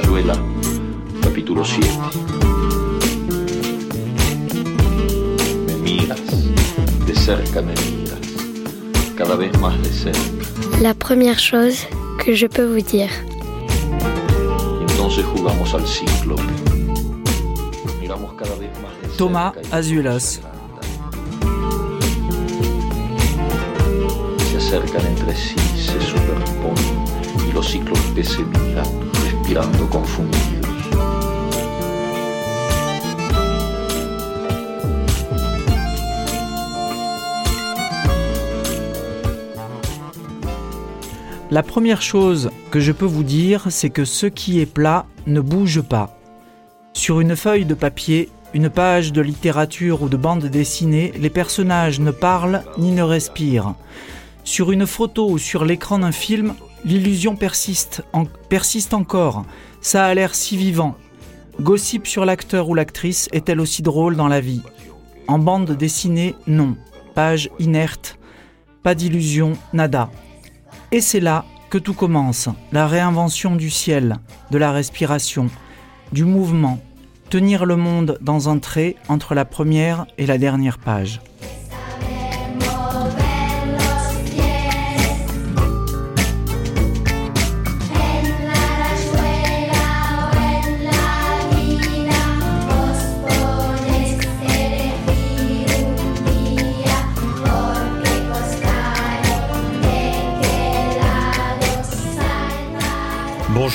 Rayuela, capítulo 7. Me miras, de cerca me miras, cada vez más de cerca. La première chose que je peux vous dire. Entonces jugamos al ciclo. Miramos cada vez más de Thomas cerca y Azuelas. Se acercan entre sí, se superponen y los ciclos que se miran, La première chose que je peux vous dire, c'est que ce qui est plat ne bouge pas. Sur une feuille de papier, une page de littérature ou de bande dessinée, les personnages ne parlent ni ne respirent. Sur une photo ou sur l'écran d'un film, l'illusion persiste, persiste encore. Ça a l'air si vivant. Gossip sur l'acteur ou l'actrice est-elle aussi drôle dans la vie? En bande dessinée, non. Page inerte, pas d'illusion, nada. Et c'est là que tout commence, la réinvention du ciel, de la respiration, du mouvement, tenir le monde dans un trait entre la première et la dernière page.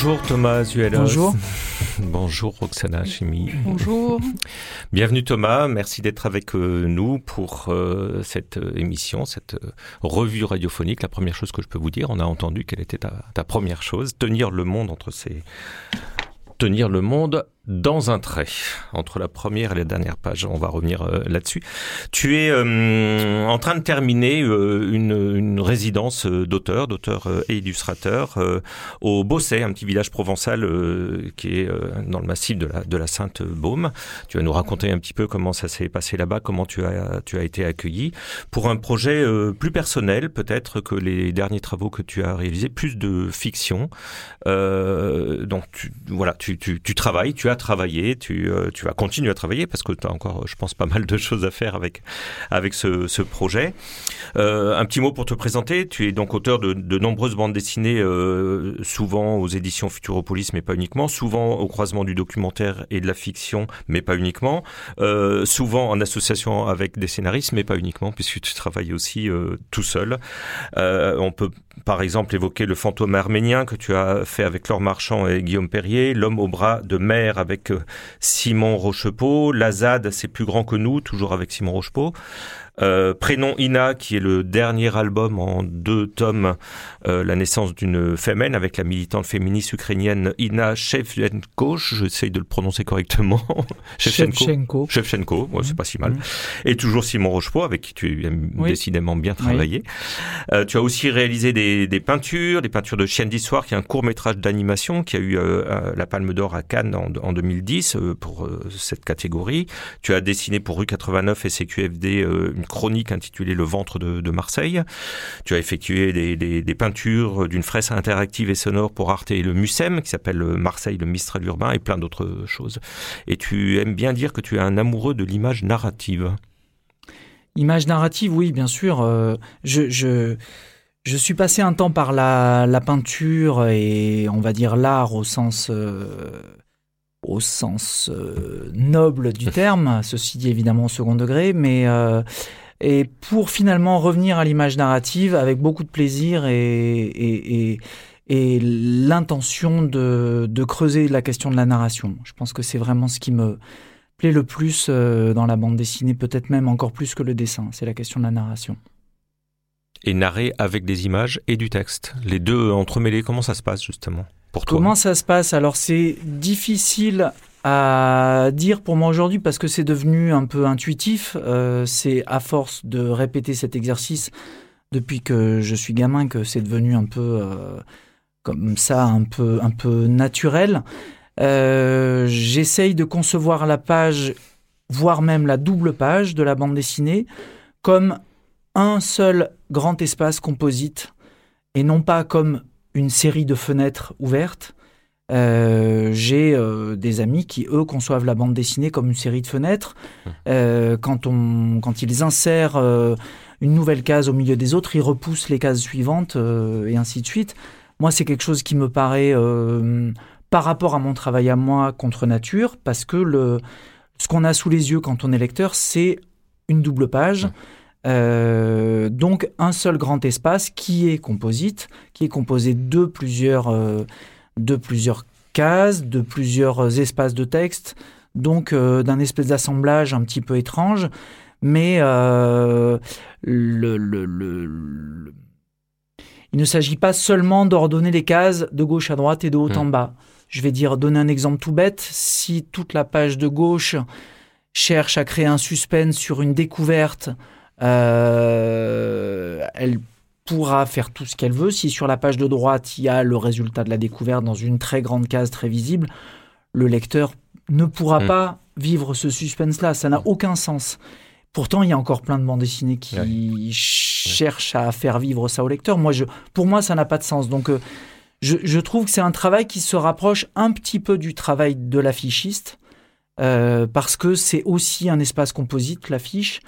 Bonjour Thomas. Bonjour. Bonjour Roxana Chimie. Bonjour. Bienvenue Thomas, merci d'être avec euh, nous pour euh, cette euh, émission, cette euh, revue radiophonique. La première chose que je peux vous dire, on a entendu quelle était ta, ta première chose, tenir le monde entre ces... Tenir le monde dans un trait, entre la première et la dernière page. On va revenir euh, là-dessus. Tu es euh, en train de terminer euh, une, une résidence euh, d'auteur, d'auteur euh, et illustrateur au Bosset, un petit village provençal qui est dans le massif de la, de la Sainte-Baume. Tu vas nous raconter un petit peu comment ça s'est passé là-bas, comment tu as, tu as été accueilli pour un projet plus personnel peut-être que les derniers travaux que tu as réalisés, plus de fiction. Donc tu, voilà, tu, tu, tu travailles, tu as travaillé, tu, euh, tu vas continuer à travailler parce que tu as encore, je pense, pas mal de choses à faire avec, avec ce, ce projet. Euh, un petit mot pour te présenter. Tu es donc auteur de, de nombreuses bandes dessinées, euh, souvent aux éditions Futuropolis, mais pas uniquement. Souvent au croisement du documentaire et de la fiction, mais pas uniquement. Euh, souvent en association avec des scénaristes, mais pas uniquement, puisque tu travailles aussi euh, tout seul. Euh, on peut par exemple évoquer le fantôme arménien que tu as fait avec Laure Marchand et Guillaume Perrier, l'homme au bras de mer avec euh, Simon Rochepeau, Lazade, c'est plus grand que nous, toujours avec Simon Rochepeau. Euh, Prénom Ina, qui est le dernier album en deux tomes, euh, la naissance d'une fémène avec la militante féministe ukrainienne Ina Shevchenko, j'essaye de le prononcer correctement. Shevchenko. Shevchenko, ouais, c'est pas si mal. Mhm. Et toujours Simon Rochepeau, avec qui tu Oui. décidément bien travailler. Euh, tu as aussi réalisé des, des peintures, des peintures de chiennes d'histoire, qui est un court métrage d'animation qui a eu euh, euh, la Palme d'Or à Cannes en, en 2010 euh, pour euh, cette catégorie. Tu as dessiné pour Rue 89 et CQFD euh, chronique intitulée Le ventre de, Marseille. Tu as effectué des, peintures d'une fresque interactive et sonore pour Arte et le Mucem, qui s'appelle Marseille, le Mistral urbain, et plein d'autres choses. Et tu aimes bien dire que tu es un amoureux de l'image narrative. Image narrative, oui, bien sûr. euh, je, je, je suis passé un temps par la, la peinture et on va dire l'art au sens, euh, au sens euh, noble du terme, ceci dit évidemment au second degré, mais euh, et pour finalement revenir à l'image narrative avec beaucoup de plaisir et, et, et, et l'intention de, de creuser la question de la narration. Je pense que c'est vraiment ce qui me plaît le plus euh, dans la bande dessinée, peut-être même encore plus que le dessin, c'est la question de la narration. Et narrer avec des images et du texte. Les deux entremêlés, comment ça se passe justement? Comment ça se passe? Alors c'est difficile à dire pour moi aujourd'hui parce que c'est devenu un peu intuitif. Euh, c'est à force de répéter cet exercice depuis que je suis gamin que c'est devenu un peu euh, comme ça, un peu, un peu naturel. Euh, J'essaye de concevoir la page, voire même la double page de la bande dessinée, comme un seul grand espace composite et non pas comme une série de fenêtres ouvertes. j'ai des amis qui, eux, conçoivent la bande dessinée comme une série de fenêtres. Mmh. quand, on, quand ils insèrent une nouvelle case au milieu des autres, ils repoussent les cases suivantes et ainsi de suite. Moi, c'est quelque chose qui me paraît, par rapport à mon travail à moi, contre nature, parce que le, ce qu'on a sous les yeux quand on est lecteur, c'est une double page. Euh, donc un seul grand espace qui est composite, qui est composé de plusieurs, euh, de plusieurs cases, de plusieurs espaces de texte, donc euh, d'un espèce d'assemblage un petit peu étrange, mais le, le, il ne s'agit pas seulement d'ordonner les cases de gauche à droite et de haut en mmh. bas. Je vais dire, donner un exemple tout bête, si toute la page de gauche cherche à créer un suspense sur une découverte euh, elle pourra faire tout ce qu'elle veut. Si sur la page de droite, il y a le résultat de la découverte dans une très grande case très visible, le lecteur ne pourra hmm. pas vivre ce suspense-là. Ça n'a aucun sens. Pourtant, il y a encore plein de bandes dessinées qui cherchent à faire vivre ça au lecteur. Moi, je, pour moi, ça n'a pas de sens. Donc, euh, je, trouve que c'est un travail qui se rapproche un petit peu du travail de l'affichiste, euh, parce que c'est aussi un espace composite, l'affiche.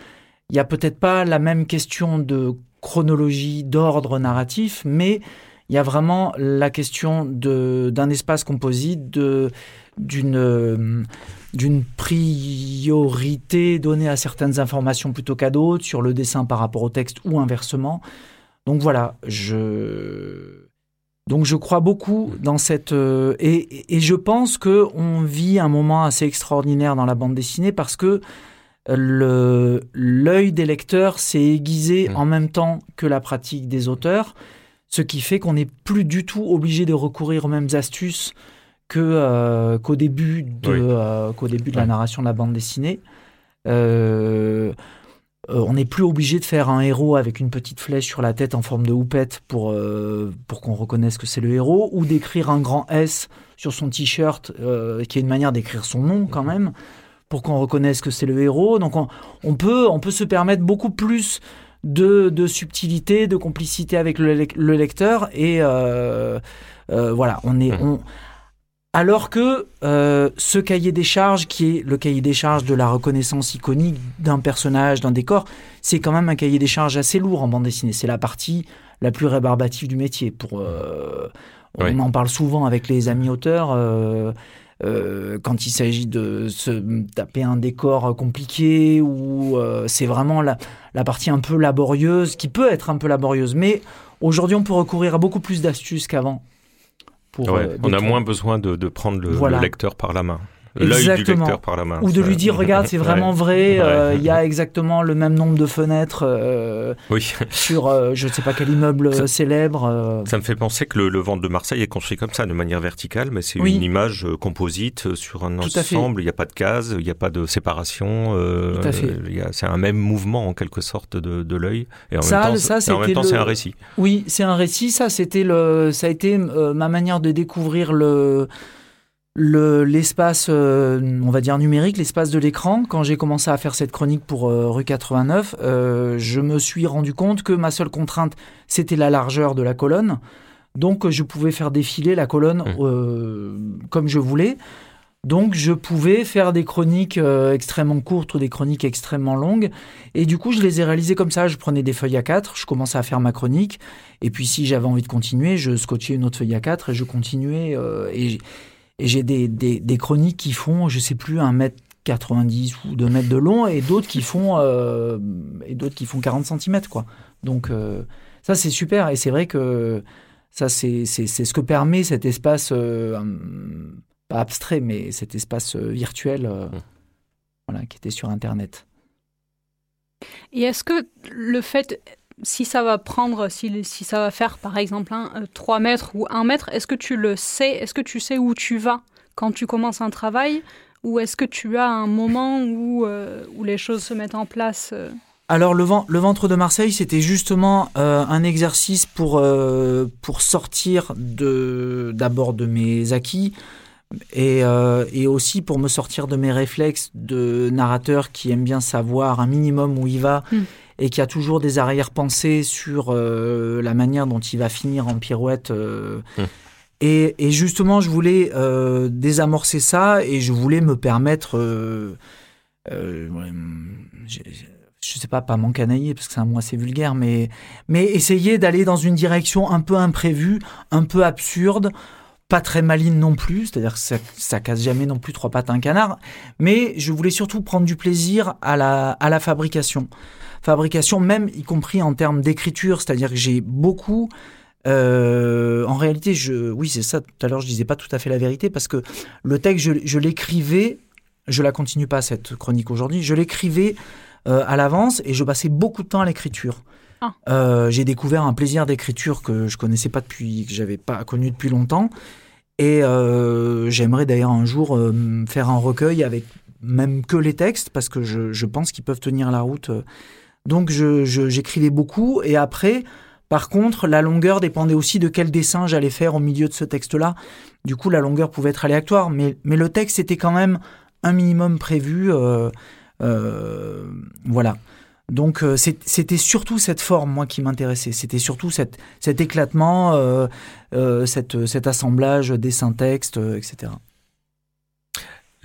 Il n'y a peut-être pas la même question de chronologie, d'ordre narratif, mais il y a vraiment la question d'un espace composite, d'une d'une priorité donnée à certaines informations plutôt qu'à d'autres, sur le dessin par rapport au texte ou inversement. Donc voilà, je donc je crois beaucoup dans cette euh, et, et, je pense que on vit un moment assez extraordinaire dans la bande dessinée parce que l'œil des lecteurs s'est aiguisé mmh. en même temps que la pratique des auteurs, ce qui fait qu'on n'est plus du tout obligé de recourir aux mêmes astuces que euh, qu'au début de euh, qu'au début de la narration de la bande dessinée. Euh, on n'est plus obligé de faire un héros avec une petite flèche sur la tête en forme de houppette pour, pour qu'on reconnaisse que c'est le héros, ou d'écrire un grand S sur son t-shirt, qui est une manière d'écrire son nom quand mmh. même pour qu'on reconnaisse que c'est le héros. Donc on, peut, on peut se permettre beaucoup plus de, de subtilité, de complicité avec le, lecteur. Et euh, euh, voilà, on est... Mmh. On, alors que euh, ce cahier des charges, qui est le cahier des charges de la reconnaissance iconique d'un personnage, d'un décor, c'est quand même un cahier des charges assez lourd en bande dessinée. C'est la partie la plus rébarbative du métier. Pour, on en parle souvent avec les amis auteurs. Euh, quand il s'agit de se taper un décor compliqué ou euh, c'est vraiment la, la, partie un peu laborieuse qui peut être un peu laborieuse. Mais aujourd'hui on peut recourir à beaucoup plus d'astuces qu'avant euh, on a moins besoin de, de prendre le, le, lecteur par la main l'œil du lecteur par la main. Ou de lui dire, regarde, c'est vraiment vrai, euh, il y a exactement le même nombre de fenêtres euh, oui. sur euh, je ne sais pas quel immeuble célèbre. Ça me fait penser que le, le ventre de Marseille est construit comme ça, de manière verticale, mais c'est une image composite sur un ensemble, il n'y a pas de cases, il n'y a pas de séparation, c'est un même mouvement en quelque sorte de, de l'œil, et en ça, même temps, temps c'est un récit. Oui, c'est un récit, ça, c'était le, ça a été ma manière de découvrir le l'espace, euh, on va dire numérique, l'espace de l'écran. Quand j'ai commencé à faire cette chronique pour euh, rue 89, euh, je me suis rendu compte que ma seule contrainte, c'était la largeur de la colonne. Donc, je pouvais faire défiler la colonne mmh. comme je voulais. Donc, je pouvais faire des chroniques extrêmement courtes ou des chroniques extrêmement longues. Et du coup, je les ai réalisées comme ça. Je prenais des feuilles à 4, je commençais à faire ma chronique. Et puis, si j'avais envie de continuer, je scotchais une autre feuille à 4 et je continuais. et et j'ai des, des, des, chroniques qui font, je sais plus, un mètre 90 ou 2 mètres de long et d'autres qui font euh, et d'autres qui font 40 cm quoi. Donc euh, ça c'est super et c'est vrai que ça c'est ce que permet cet espace euh, pas abstrait mais cet espace virtuel mmh. voilà qui était sur internet. Et est-ce que le fait si ça va prendre, si, si ça va faire par exemple un, 3 euh, mètres ou 1 mètre, est-ce que tu le sais Est-ce que tu sais où tu vas quand tu commences un travail Ou est-ce que tu as un moment où, euh, où les choses se mettent en place euh? alors le, le, ventre de Marseille, c'était justement un exercice pour, pour sortir d'abord de, mes acquis et, et, aussi pour me sortir de mes réflexes de narrateur qui aime bien savoir un minimum où il va hmm et qui a toujours des arrière-pensées sur euh, la manière dont il va finir en pirouette. Euh, hum. Et, justement, je voulais euh, désamorcer ça et je voulais me permettre, je, ne sais pas, pas m'encanailler parce que c'est un mot assez vulgaire, mais, mais essayer d'aller dans une direction un peu imprévue, un peu absurde, pas très maligne non plus, c'est-à-dire que ça, ça casse jamais non plus trois pattes à un canard, mais je voulais surtout prendre du plaisir à la, à la fabrication. Fabrication, même y compris en termes d'écriture, c'est-à-dire que j'ai beaucoup euh, en réalité, je, oui, c'est ça. Tout à l'heure, je disais pas tout à fait la vérité parce que le texte, je, l'écrivais. Je la continue pas cette chronique aujourd'hui. Je l'écrivais euh, à l'avance et je passais beaucoup de temps à l'écriture. Ah. Euh, j'ai découvert un plaisir d'écriture que je connaissais pas depuis, que j'avais pas connu depuis longtemps. Et j'aimerais d'ailleurs un jour faire un recueil avec même que les textes parce que je, je pense qu'ils peuvent tenir la route. Donc j'écrivais beaucoup et après par contre, la longueur dépendait aussi de quel dessin j'allais faire au milieu de ce texte-là. Du coup, la longueur pouvait être aléatoire, mais, mais le texte était quand même un minimum prévu. Euh, euh, voilà. Donc euh, c'était surtout cette forme, moi, qui m'intéressait. C'était surtout cet éclatement, cet assemblage dessin-texte, etc.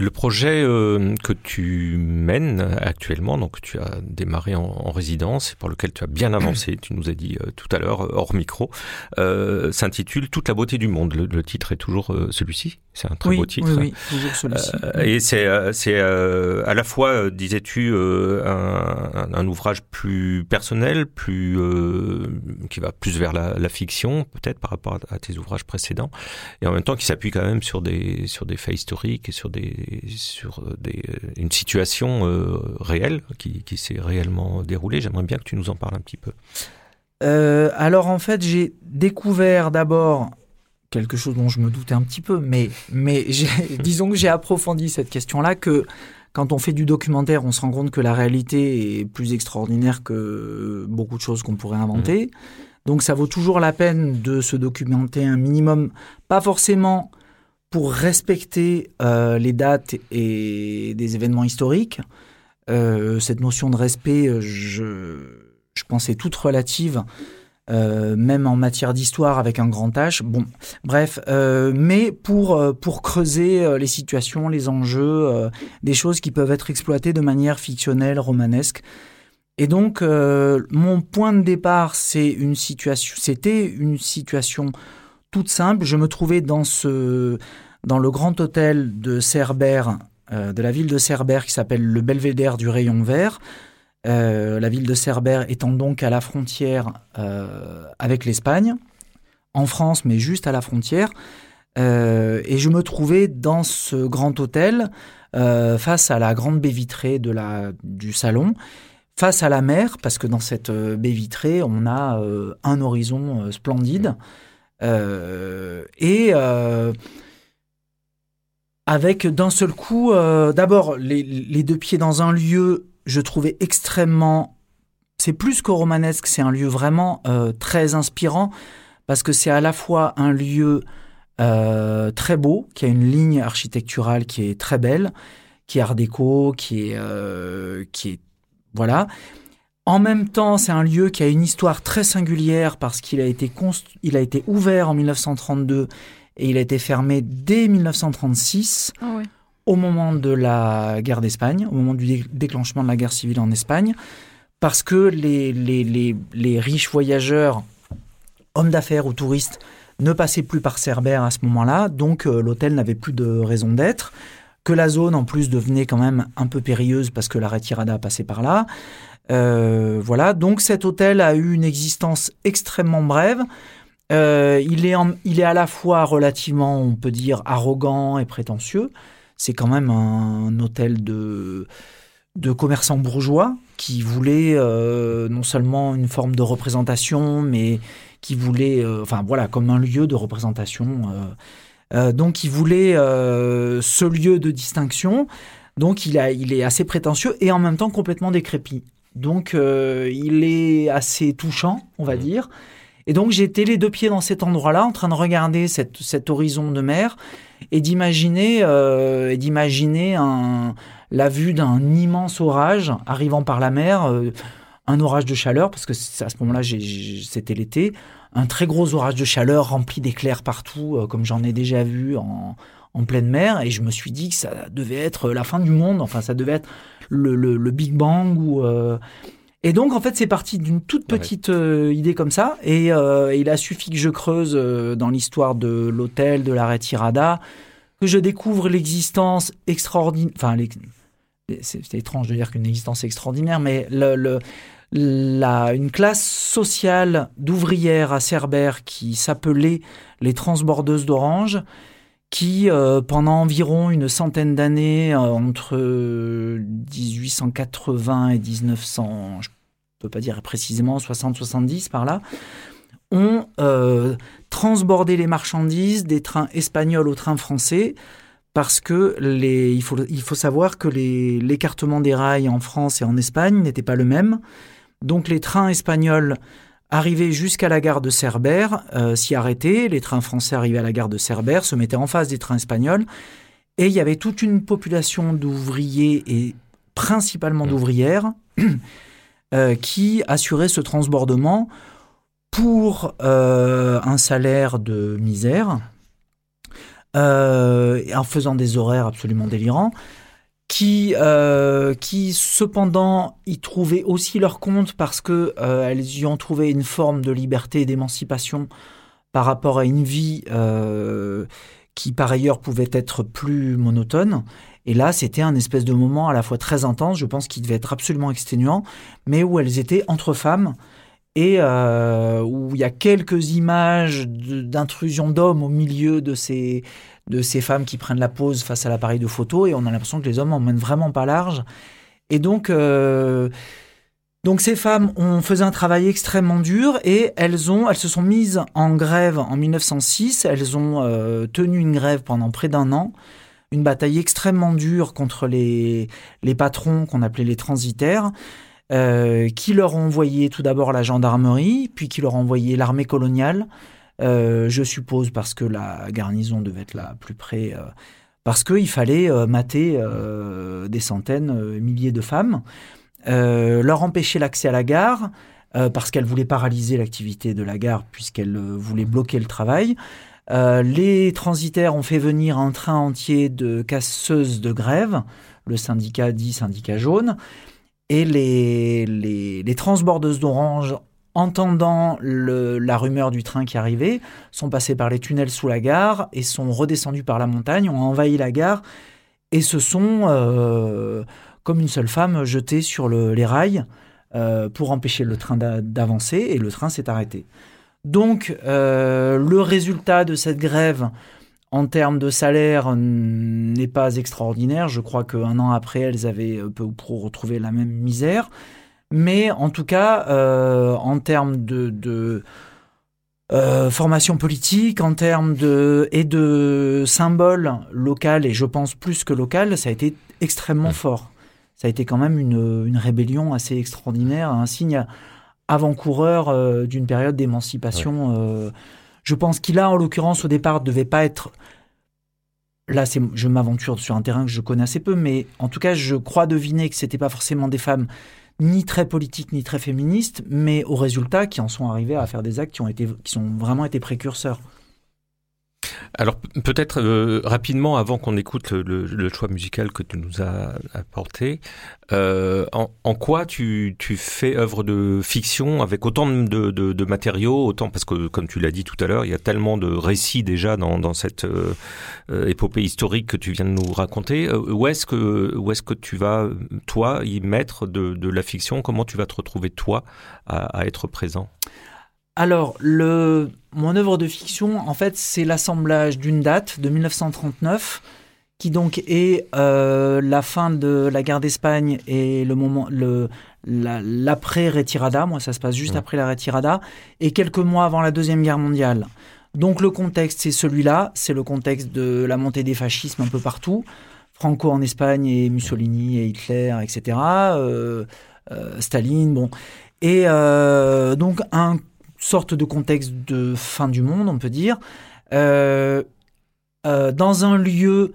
Le projet euh, que tu mènes actuellement, donc tu as démarré en, résidence et pour lequel tu as bien avancé, tu nous as dit euh, tout à l'heure hors micro, euh, s'intitule Toute la beauté du monde. Le, titre est toujours celui-ci. C'est un très beau titre. Oui, oui toujours celui-ci. et c'est c'est à la fois, disais-tu, un, un, ouvrage plus personnel, plus qui va plus vers la, la fiction, peut-être par rapport à, tes ouvrages précédents, et en même temps qui s'appuie quand même sur des sur des faits historiques et sur des sur euh, des, euh, une situation euh, réelle qui, qui s'est réellement déroulée. J'aimerais bien que tu nous en parles un petit peu. alors en fait, j'ai découvert d'abord quelque chose dont je me doutais un petit peu, mais, mais disons que j'ai approfondi cette question-là, que quand on fait du documentaire, on se rend compte que la réalité est plus extraordinaire que beaucoup de choses qu'on pourrait inventer. Mmh. Donc ça vaut toujours la peine de se documenter un minimum, pas forcément pour respecter euh, les dates et des événements historiques. Euh, cette notion de respect, euh, je, je pense, est toute relative, même en matière d'histoire avec un grand H. Bon, bref, mais pour, pour creuser les situations, les enjeux, des choses qui peuvent être exploitées de manière fictionnelle, romanesque. Et donc, mon point de départ, c'est une situation, c'était une situation toute simple. Je me trouvais dans ce dans le grand hôtel de euh, de la ville de Cerbère, qui s'appelle le Belvédère du Rayon Vert. Euh, la ville de Cerbère étant donc à la frontière euh, avec l'Espagne, en France, mais juste à la frontière. et je me trouvais dans ce grand hôtel, face à la grande baie vitrée de la, du salon, face à la mer, parce que dans cette baie vitrée, on a un horizon splendide. Et avec d'un seul coup, euh, d'abord les, deux pieds dans un lieu, je trouvais extrêmement... C'est plus que romanesque, c'est un lieu vraiment euh, très inspirant, parce que c'est à la fois un lieu euh, très beau, qui a une ligne architecturale qui est très belle, qui est art déco, qui est... qui est voilà. En même temps, c'est un lieu qui a une histoire très singulière parce qu'il a été, il a été ouvert en 1932 et il a été fermé dès 1936, ah au moment de la guerre d'Espagne, au moment du déclenchement de la guerre civile en Espagne, parce que les, les, les, riches voyageurs, hommes d'affaires ou touristes, ne passaient plus par Cerbère à ce moment-là, donc euh, l'hôtel n'avait plus de raison d'être, que la zone en plus devenait quand même un peu périlleuse parce que la retirada passait par là. Euh, voilà, donc cet hôtel a eu une existence extrêmement brève. Euh, il, est il est à la fois relativement, on peut dire, arrogant et prétentieux. C'est quand même un, hôtel de, de commerçants bourgeois qui voulait euh, non seulement une forme de représentation, mais qui voulait, enfin voilà, comme un lieu de représentation. donc il voulait ce lieu de distinction. Donc il, il est assez prétentieux et en même temps complètement décrépit. Donc il est assez touchant, on va mmh. dire. Et donc j'étais les deux pieds dans cet endroit-là, en train de regarder cet horizon de mer et d'imaginer euh, d'imaginer la vue d'un immense orage arrivant par la mer, euh, un orage de chaleur, parce que à ce moment-là, c'était l'été, un très gros orage de chaleur rempli d'éclairs partout, euh, comme j'en ai déjà vu en, pleine mer, et je me suis dit que ça devait être la fin du monde, enfin ça devait être le, Big Bang ou... Euh, et donc, en fait, c'est parti d'une toute petite euh, idée comme ça. Et il a suffi que je creuse dans l'histoire de l'hôtel, de l'arrêt Tirada, que je découvre l'existence extraordinaire. Enfin, c'est étrange de dire qu'une existence extraordinaire, mais le, la, une classe sociale d'ouvrières à Cerbère qui s'appelait les transbordeuses d'Orange, qui euh, pendant environ une centaine d'années, euh, entre 1880 et 1900, je ne peux pas dire précisément, 60-70 par là, ont euh, transbordé les marchandises des trains espagnols aux trains français parce que il faut savoir que l'écartement des rails en France et en Espagne n'était pas le même. Donc les trains espagnols arrivaient jusqu'à la gare de Cerbère, euh, s'y arrêtaient, les trains français arrivaient à la gare de Cerbère, se mettaient en face des trains espagnols, et il y avait toute une population d'ouvriers et principalement mmh. d'ouvrières euh, qui assuraient ce transbordement pour euh, un salaire de misère, en faisant des horaires absolument délirants qui, euh, qui cependant y trouvaient aussi leur compte parce que euh, elles y ont trouvé une forme de liberté et d'émancipation par rapport à une vie euh, qui par ailleurs pouvait être plus monotone. Et là, c'était un espèce de moment à la fois très intense, je pense qu'il devait être absolument exténuant, mais où elles étaient entre femmes et où il y a quelques images d'intrusion d'hommes au milieu de ces, de ces femmes qui prennent la pose face à l'appareil de photo et on a l'impression que les hommes emmènent vraiment pas large. Et donc, euh, donc ces femmes ont fait un travail extrêmement dur et elles ont, elles se sont mises en grève en 1906. Elles ont euh, tenu une grève pendant près d'un an, une bataille extrêmement dure contre les, les patrons qu'on appelait les transitaires. Euh, qui leur ont envoyé tout d'abord la gendarmerie, puis qui leur ont envoyé l'armée coloniale, euh, je suppose parce que la garnison devait être là plus près, euh, parce qu'il fallait euh, mater des centaines, milliers de femmes, leur empêcher l'accès à la gare, parce qu'elle voulait paralyser l'activité de la gare, puisqu'elle voulait bloquer le travail. les transitaires ont fait venir un train entier de casseuses de grève, le syndicat dit syndicat jaune, et les, les, les transbordeuses d'Orange entendant la rumeur du train qui arrivait, sont passés par les tunnels sous la gare et sont redescendus par la montagne, ont envahi la gare et se sont, euh, comme une seule femme, jetés sur les rails euh, pour empêcher le train d'avancer et le train s'est arrêté. Donc euh, le résultat de cette grève en termes de salaire n'est pas extraordinaire. Je crois qu'un an après, elles avaient peu ou prou retrouvé la même misère. Mais en tout cas, euh, en termes de, euh, formation politique, en termes de et de symboles local et je pense plus que local, ça a été extrêmement fort. Ça a été quand même une, rébellion assez extraordinaire, un signe avant-coureur euh, d'une période d'émancipation. je pense qu'il a, en l'occurrence, au départ, devait pas être là, je m'aventure sur un terrain que je connais assez peu, mais en tout cas, je crois deviner que c'était pas forcément des femmes ni très politique ni très féministe, mais au résultat qui en sont arrivés à faire des actes qui ont été, qui sont vraiment été précurseurs. Alors peut-être euh, rapidement, avant qu'on écoute le, choix musical que tu nous as apporté, euh, en, quoi tu, fais œuvre de fiction avec autant de, matériaux, autant parce que comme tu l'as dit tout à l'heure, il y a tellement de récits déjà dans, cette euh, épopée historique que tu viens de nous raconter. où est-ce que où est-ce que tu vas toi y mettre de, la fiction? Comment tu vas te retrouver toi à être présent? Alors, le, mon œuvre de fiction, en fait, c'est l'assemblage d'une date de 1939, qui donc est euh, la fin de la guerre d'Espagne et le moment, le, l'après retirada. Moi, ça se passe juste après la retirada et quelques mois avant la deuxième guerre mondiale. Donc, le contexte, c'est celui-là. C'est le contexte de la montée des fascismes un peu partout. Franco en Espagne et Mussolini et Hitler, etc. Euh, euh, Staline, bon. Et donc, un sorte de contexte de fin du monde, on peut dire, euh, euh, dans un lieu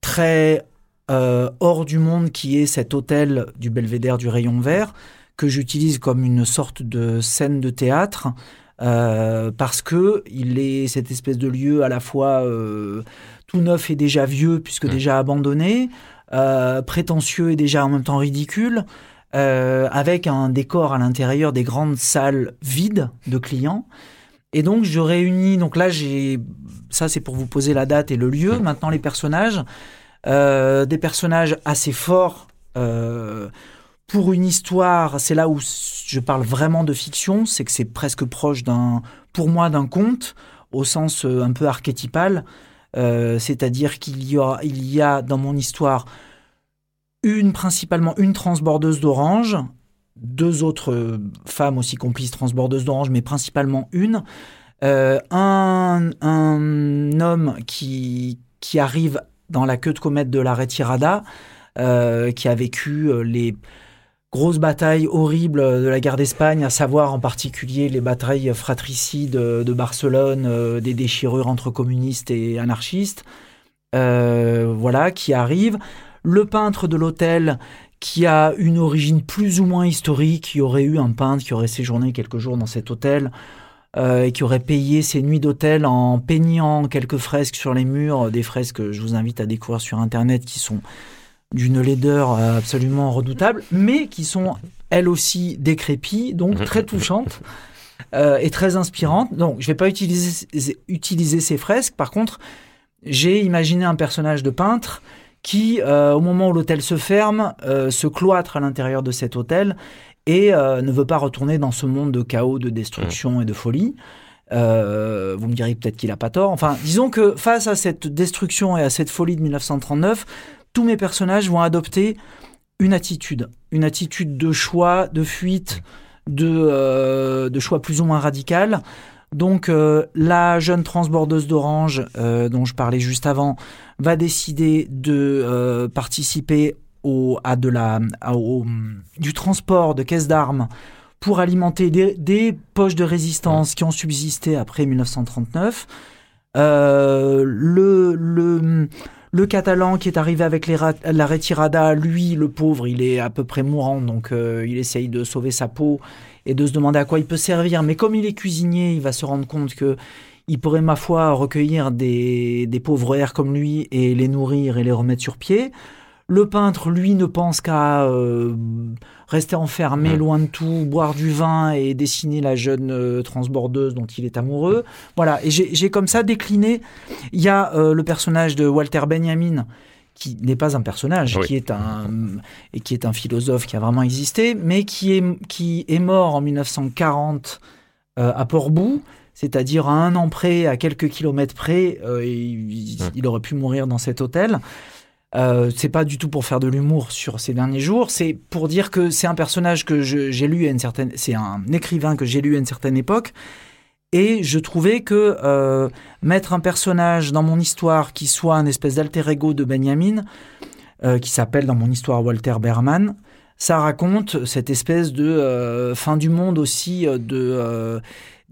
très euh, hors du monde qui est cet hôtel du Belvédère du Rayon Vert, que j'utilise comme une sorte de scène de théâtre. Parce que il est cette espèce de lieu à la fois tout neuf et déjà vieux puisque déjà abandonné, prétentieux et déjà en même temps ridicule, avec un décor à l'intérieur des grandes salles vides de clients. Et donc je réunis, donc là j'ai, ça c'est pour vous poser la date et le lieu. Maintenant les personnages, des personnages assez forts pour une histoire, c'est là où je parle vraiment de fiction, c'est que c'est presque proche d'un, pour moi, d'un conte, au sens euh, un peu archétypal. Euh, c'est-à-dire qu'il y, y a dans mon histoire une, principalement une transbordeuse d'orange, deux autres euh, femmes aussi complices transbordeuses d'orange, mais principalement une, un, un, homme qui, qui arrive dans la queue de comète de la Retirada, qui a vécu les grosse bataille horrible de la guerre d'Espagne, à savoir en particulier les batailles fratricides de Barcelone, euh, des déchirures entre communistes et anarchistes, euh, voilà, qui arrive. Le peintre de l'hôtel qui a une origine plus ou moins historique, qui aurait eu un peintre qui aurait séjourné quelques jours dans cet hôtel, euh, et qui aurait payé ses nuits d'hôtel en peignant quelques fresques sur les murs, des fresques que je vous invite à découvrir sur Internet qui sont d'une laideur absolument redoutable, mais qui sont elles aussi décrépies, donc très touchantes euh, et très inspirantes. Donc, je ne vais pas utiliser, utiliser ces fresques. Par contre, j'ai imaginé un personnage de peintre qui, euh, au moment où l'hôtel se ferme, euh, se cloître à l'intérieur de cet hôtel et ne veut pas retourner dans ce monde de chaos, de destruction et de folie. vous me direz peut-être qu'il n'a pas tort. Enfin, disons que face à cette destruction et à cette folie de 1939, tous mes personnages vont adopter une attitude, une attitude de choix, de fuite, de, euh, de choix plus ou moins radical. Donc euh, la jeune transbordeuse d'Orange euh, dont je parlais juste avant va décider de participer au, à de la, du transport de caisses d'armes pour alimenter des, poches de résistance qui ont subsisté après 1939. le, le, Catalan qui est arrivé avec la retirada, lui, le pauvre, il est à peu près mourant, donc euh, il essaye de sauver sa peau et de se demander à quoi il peut servir. Mais comme il est cuisinier, il va se rendre compte que il pourrait, ma foi, recueillir des, des pauvres airs comme lui et les nourrir et les remettre sur pied. Le peintre, lui, ne pense qu'à euh, rester enfermé loin de tout, boire du vin et dessiner la jeune euh, transbordeuse dont il est amoureux. Voilà, et j'ai comme ça décliné. Il y a euh, le personnage de Walter Benjamin qui n'est pas un personnage, qui est un et qui est un philosophe qui a vraiment existé, mais qui est qui est mort en 1940 à Portbou, c'est-à-dire à un an près, à quelques kilomètres près, il, il, aurait pu mourir dans cet hôtel. Euh, c'est pas du tout pour faire de l'humour sur ces derniers jours, c'est pour dire que c'est un personnage que j'ai lu à une certaine, c'est un écrivain que j'ai lu à une certaine époque, et je trouvais que euh, mettre un personnage dans mon histoire qui soit un espèce d'alter ego de Benjamin, euh, qui s'appelle dans mon histoire Walter Berman, ça raconte cette espèce de fin du monde aussi de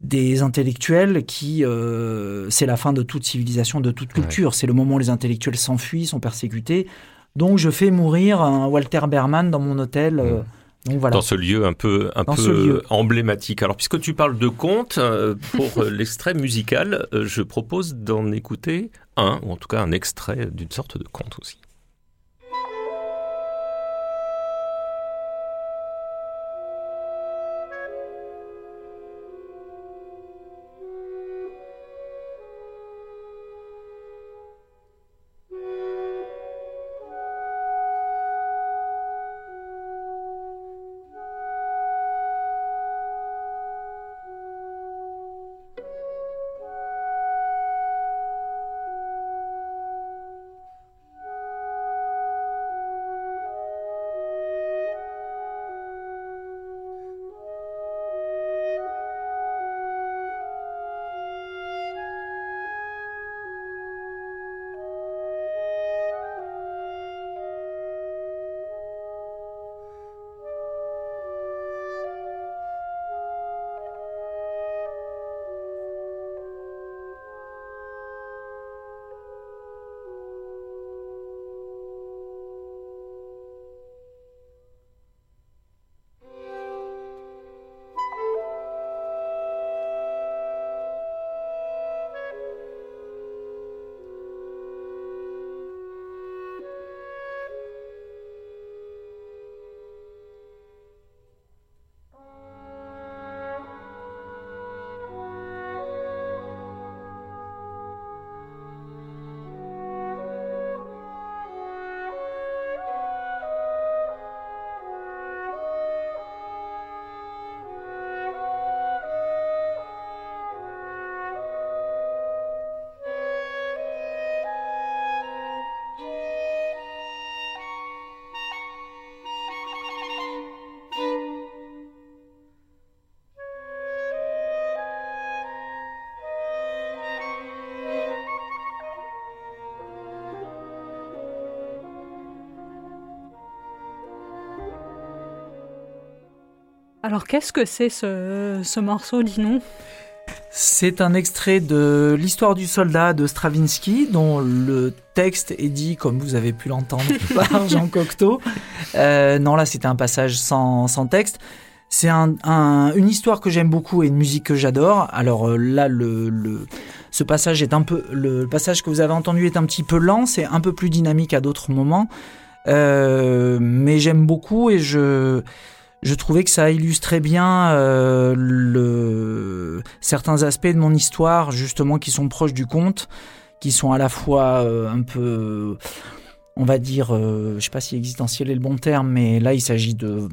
des intellectuels qui, euh, c'est la fin de toute civilisation, de toute culture. C'est le moment où les intellectuels s'enfuient, sont persécutés. Donc je fais mourir un Walter Berman dans mon hôtel. Euh, mm. Donc voilà. Dans ce lieu un peu, un peu emblématique. Alors, puisque tu parles de contes, euh, pour l'extrait musical, je propose d'en écouter un, ou en tout cas un extrait d'une sorte de conte aussi. Alors qu'est-ce que c'est ce, ce morceau, dis-nous? C'est un extrait de l'histoire du soldat de Stravinsky, dont le texte est dit, comme vous avez pu l'entendre, par Jean Cocteau. Euh, non, là, c'était un passage sans, sans texte. C'est un, une histoire que j'aime beaucoup et une musique que j'adore. Alors euh, là, le, le, ce passage est un peu, le passage que vous avez entendu est un petit peu lent, c'est un peu plus dynamique à d'autres moments, euh, mais j'aime beaucoup et je je trouvais que ça illustrait bien euh, certains aspects de mon histoire, justement, qui sont proches du conte, qui sont à la fois euh, un peu, on va dire, euh, je sais pas si existentiel est le bon terme, mais là, il s'agit de.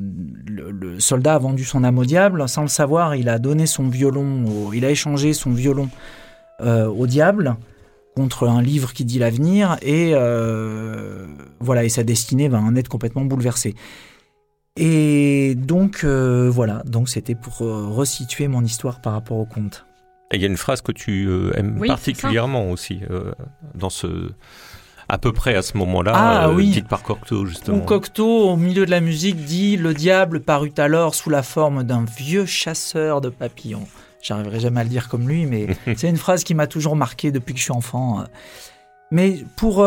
Le, soldat a vendu son âme au diable, sans le savoir, il a donné son violon, il a échangé son violon au diable contre un livre qui dit l'avenir, et voilà, et sa destinée va en être complètement bouleversée. Et donc euh, voilà, donc c'était pour euh, resituer mon histoire par rapport au conte. Et il y a une phrase que tu euh, aimes particulièrement aussi dans ce à peu près à ce moment-là, ah, oui. dite par Cocteau justement. Où Cocteau, au milieu de la musique, dit Le diable parut alors sous la forme d'un vieux chasseur de papillons. J'arriverai jamais à le dire comme lui, mais c'est une phrase qui m'a toujours marqué depuis que je suis enfant. Mais pour,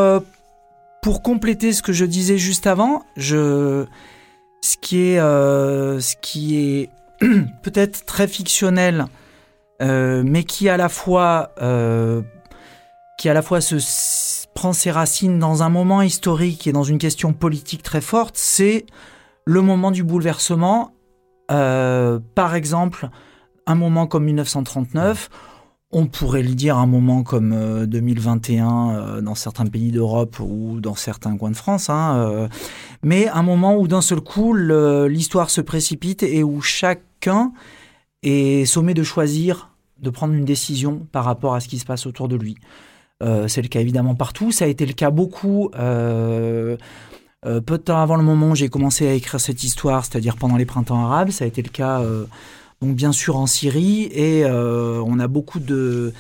pour compléter ce que je disais juste avant, je, ce qui est, euh, peut-être très fictionnel, euh, mais qui à la fois, euh, qui à la fois se prend ses racines dans un moment historique et dans une question politique très forte, c'est le moment du bouleversement. par exemple, un moment comme 1939 on pourrait le dire à un moment comme 2021 euh, euh, dans certains pays d'Europe ou dans certains coins de France, hein, euh, mais un moment où d'un seul coup l'histoire se précipite et où chacun est sommé de choisir, de prendre une décision par rapport à ce qui se passe autour de lui. c'est le cas évidemment partout, ça a été le cas beaucoup. peu de temps avant le moment où j'ai commencé à écrire cette histoire, c'est-à-dire pendant les printemps arabes, ça a été le cas donc bien sûr en Syrie, et euh, on a beaucoup de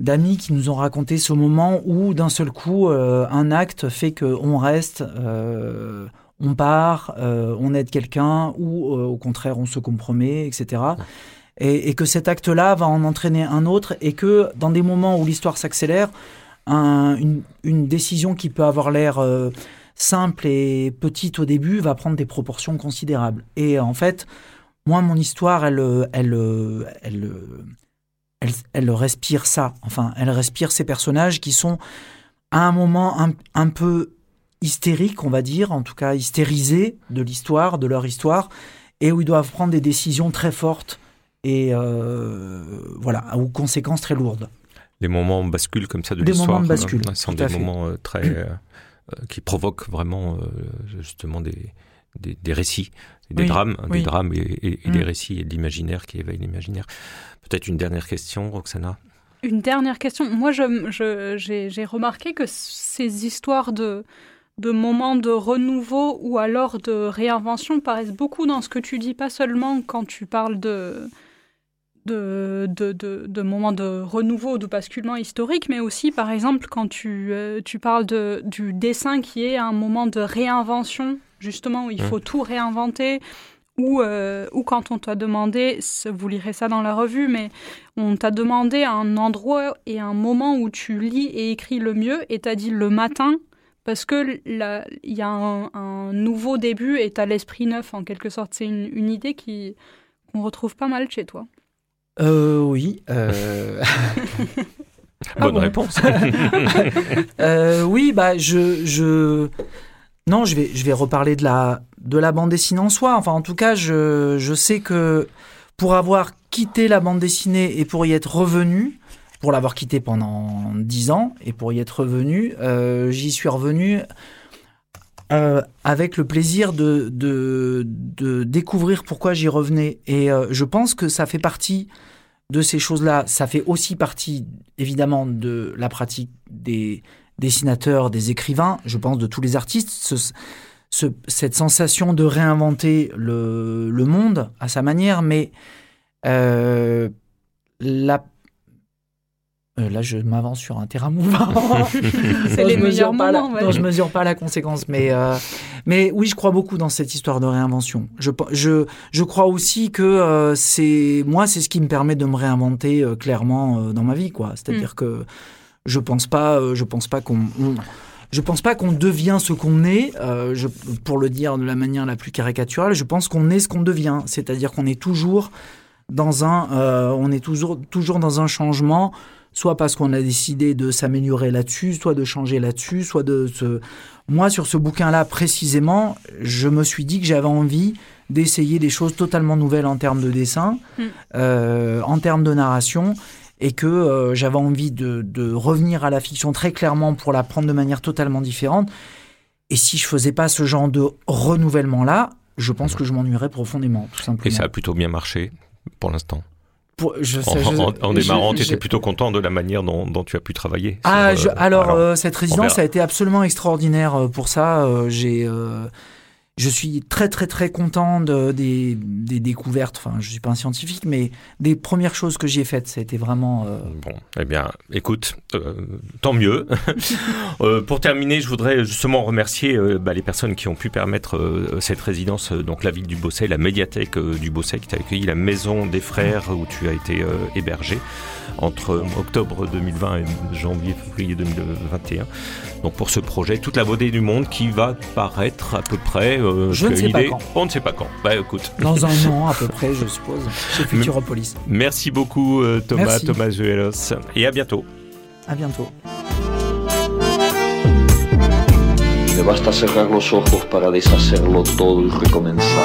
d'amis qui nous ont raconté ce moment où d'un seul coup euh, un acte fait qu'on reste, euh, on part, on aide quelqu'un ou au contraire on se compromet, etc. Et, que cet acte-là va en entraîner un autre et que dans des moments où l'histoire s'accélère, une, une, décision qui peut avoir l'air simple et petite au début va prendre des proportions considérables. Et en fait, moi, mon histoire, elle, elle, elle, elle, respire ça. Enfin, elle respire ces personnages qui sont à un moment un, peu hystériques, on va dire, en tout cas hystérisés de l'histoire, de leur histoire, et où ils doivent prendre des décisions très fortes et euh, voilà, aux conséquences très lourdes. Les moments basculent comme ça de l'histoire. Des moments de bascule. sont des moments euh, très euh, qui provoquent vraiment justement des, des, récits, des drames, des drames et, des mm. récits et de l'imaginaire qui éveillent l'imaginaire. Peut-être une dernière question, Roxana? Une dernière question. Moi, j'ai remarqué que ces histoires de, de moments de renouveau ou alors de réinvention paraissent beaucoup dans ce que tu dis, pas seulement quand tu parles de, de, de, de, moments de renouveau, de basculement historique, mais aussi, par exemple, quand tu, euh, tu parles de, du dessin qui est un moment de réinvention justement, où il faut mmh. tout réinventer, ou, euh, ou quand on t'a demandé, vous lirez ça dans la revue, mais on t'a demandé un endroit et un moment où tu lis et écris le mieux, et t'as dit le matin, parce que il y a un, nouveau début et t'as l'esprit neuf en quelque sorte. C'est une, idée qui qu'on retrouve pas mal chez toi. Euh, oui. Euh... Bonne ah réponse. euh, oui, bah je, je non, je vais, reparler de la, de la bande dessinée en soi. Enfin, en tout cas, je, sais que pour avoir quitté la bande dessinée et pour y être revenu, pour l'avoir quitté pendant dix ans et pour y être revenu, euh, j'y suis revenu euh, avec le plaisir de découvrir pourquoi j'y revenais. Et euh, je pense que ça fait partie de ces choses-là. Ça fait aussi partie, évidemment, de la pratique des, dessinateurs, des écrivains, je pense de tous les artistes, cette sensation de réinventer le, monde à sa manière, mais euh, la, euh, là, je m'avance sur un terrain mouvant. C'est les meilleurs moments. La, je mesure pas la conséquence, mais euh, mais oui, je crois beaucoup dans cette histoire de réinvention. Je je je crois aussi que euh, c'est moi, c'est ce qui me permet de me réinventer clairement dans ma vie, quoi. C'est-à-dire mm. que je pense pas, je pense pas qu'on je pense pas qu'on devient ce qu'on est, je, pour le dire de la manière la plus caricaturale. Je pense qu'on est ce qu'on devient, c'est-à-dire qu'on est toujours dans un, on est toujours toujours dans un changement soit parce qu'on a décidé de s'améliorer là-dessus, soit de changer là-dessus, soit de se... Moi, sur ce bouquin-là, précisément, je me suis dit que j'avais envie d'essayer des choses totalement nouvelles en termes de dessin, hmm. euh, en termes de narration, et que euh, j'avais envie de, revenir à la fiction très clairement pour la prendre de manière totalement différente. Et si je faisais pas ce genre de renouvellement-là, je pense que je m'ennuierais profondément, tout simplement. Et ça a plutôt bien marché pour l'instant je en, démarrant, tu étais plutôt content de la manière dont, tu as pu travailler. Ah, euh, alors, euh, cette résidence a été absolument extraordinaire pour ça. j'ai je suis très très très content de, des, découvertes. Enfin, je suis pas un scientifique, mais des premières choses que j'ai faites, ça a été vraiment. Euh, bon, eh bien, écoute, euh, tant mieux. euh, pour terminer, je voudrais justement remercier bah, les personnes qui ont pu permettre cette résidence, donc la ville du Bosset, la médiathèque du Bosset, qui t'a accueilli, la maison des frères où tu as été hébergé entre octobre 2020 et janvier, février 2021. Donc pour ce projet, toute la beauté du monde qui va paraître à peu près. Euh, je ne sais pas quand. On ne sait pas quand. Bah écoute. Dans un an à peu près, je suppose, chez Futuropolis. Merci beaucoup euh, Thomas, Thomas Zuelos, et à bientôt. À bientôt. Basta cerrar los ojos para deshacerlo todo y recomenzar.